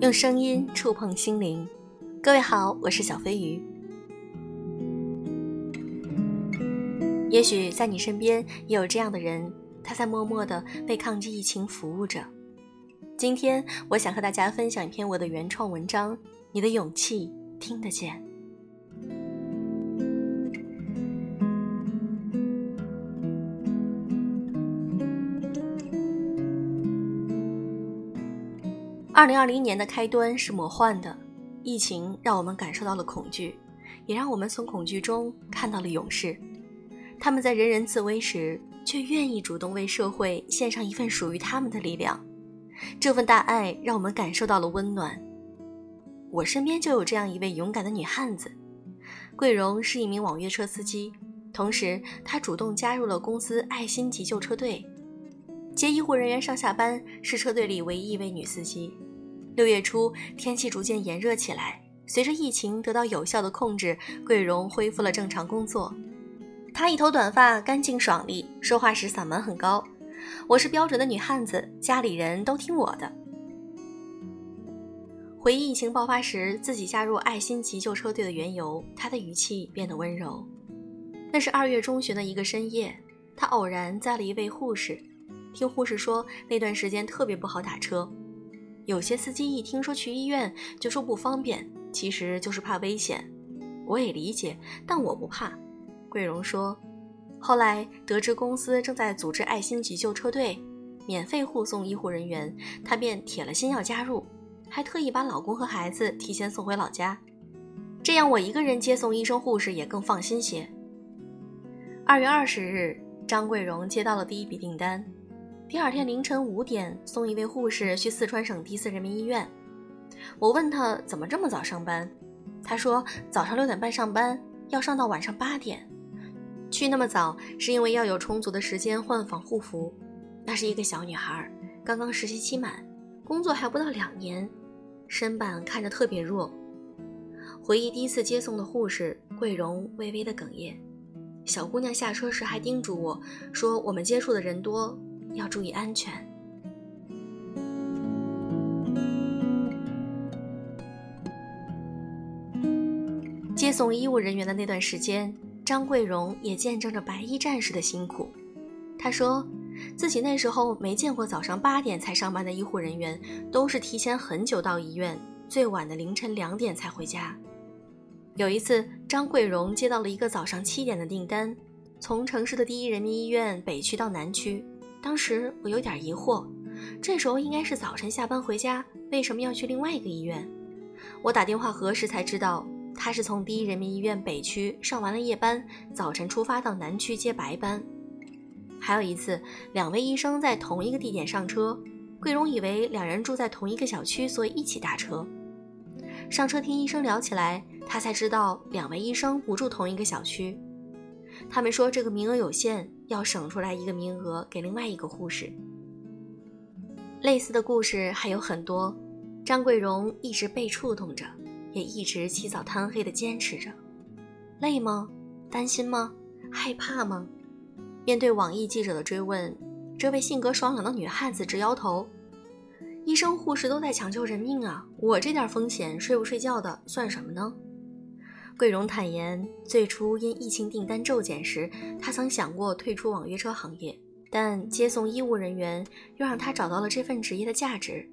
用声音触碰心灵，各位好，我是小飞鱼。也许在你身边也有这样的人，他在默默的为抗击疫情服务着。今天，我想和大家分享一篇我的原创文章：你的勇气听得见。二零二零年的开端是魔幻的，疫情让我们感受到了恐惧，也让我们从恐惧中看到了勇士。他们在人人自危时，却愿意主动为社会献上一份属于他们的力量。这份大爱让我们感受到了温暖。我身边就有这样一位勇敢的女汉子，桂荣是一名网约车司机，同时她主动加入了公司爱心急救车队，接医护人员上下班，是车队里唯一一位女司机。六月初，天气逐渐炎热起来。随着疫情得到有效的控制，桂荣恢复了正常工作。她一头短发，干净爽利，说话时嗓门很高。我是标准的女汉子，家里人都听我的。回忆疫情爆发时自己加入爱心急救车队的缘由，她的语气变得温柔。那是二月中旬的一个深夜，她偶然载了一位护士，听护士说那段时间特别不好打车。有些司机一听说去医院就说不方便，其实就是怕危险。我也理解，但我不怕。桂荣说，后来得知公司正在组织爱心急救车队，免费护送医护人员，她便铁了心要加入，还特意把老公和孩子提前送回老家，这样我一个人接送医生护士也更放心些。二月二十日，张桂荣接到了第一笔订单。第二天凌晨五点，送一位护士去四川省第四人民医院。我问他怎么这么早上班，他说早上六点半上班，要上到晚上八点。去那么早是因为要有充足的时间换防护服。那是一个小女孩，刚刚实习期满，工作还不到两年，身板看着特别弱。回忆第一次接送的护士桂荣微微的哽咽。小姑娘下车时还叮嘱我说：“我们接触的人多。”要注意安全。接送医务人员的那段时间，张桂荣也见证着白衣战士的辛苦。他说，自己那时候没见过早上八点才上班的医护人员，都是提前很久到医院，最晚的凌晨两点才回家。有一次，张桂荣接到了一个早上七点的订单，从城市的第一人民医院北区到南区。当时我有点疑惑，这时候应该是早晨下班回家，为什么要去另外一个医院？我打电话核实才知道，他是从第一人民医院北区上完了夜班，早晨出发到南区接白班。还有一次，两位医生在同一个地点上车，桂荣以为两人住在同一个小区，所以一起搭车。上车听医生聊起来，他才知道两位医生不住同一个小区。他们说这个名额有限，要省出来一个名额给另外一个护士。类似的故事还有很多，张桂荣一直被触动着，也一直起早贪黑的坚持着。累吗？担心吗？害怕吗？面对网易记者的追问，这位性格爽朗的女汉子直摇头：“医生护士都在抢救人命啊，我这点风险，睡不睡觉的算什么呢？”桂荣坦言，最初因疫情订单骤减时，他曾想过退出网约车行业，但接送医务人员又让他找到了这份职业的价值。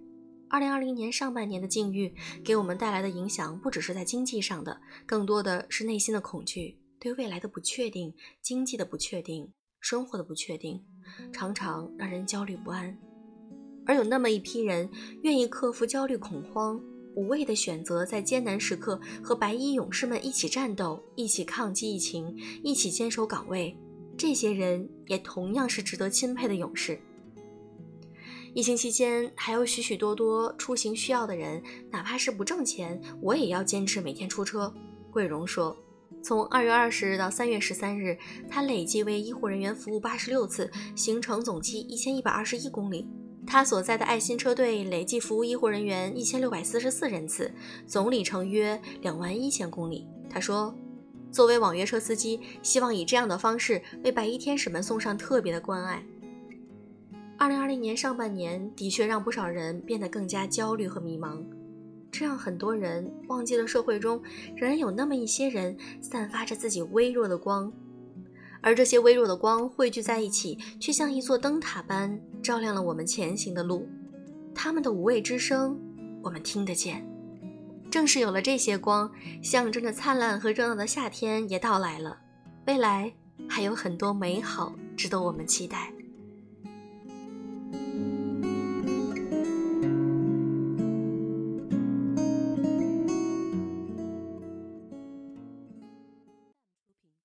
二零二零年上半年的境遇给我们带来的影响，不只是在经济上的，更多的是内心的恐惧，对未来的不确定，经济的不确定，生活的不确定，常常让人焦虑不安。而有那么一批人，愿意克服焦虑恐慌。无畏的选择，在艰难时刻和白衣勇士们一起战斗，一起抗击疫情，一起坚守岗位。这些人也同样是值得钦佩的勇士。疫情期间，还有许许多多出行需要的人，哪怕是不挣钱，我也要坚持每天出车。桂荣说：“从二月二十日到三月十三日，他累计为医护人员服务八十六次，行程总计一千一百二十一公里。”他所在的爱心车队累计服务医护人员一千六百四十四人次，总里程约两万一千公里。他说：“作为网约车司机，希望以这样的方式为白衣天使们送上特别的关爱。二零二零年上半年的确让不少人变得更加焦虑和迷茫，这让很多人忘记了社会中仍然有那么一些人散发着自己微弱的光，而这些微弱的光汇聚在一起，却像一座灯塔般照亮了我们前行的路。他们的无畏之声，我们听得见。正是有了这些光，象征着灿烂和热闹的夏天也到来了。未来还有很多美好值得我们期待。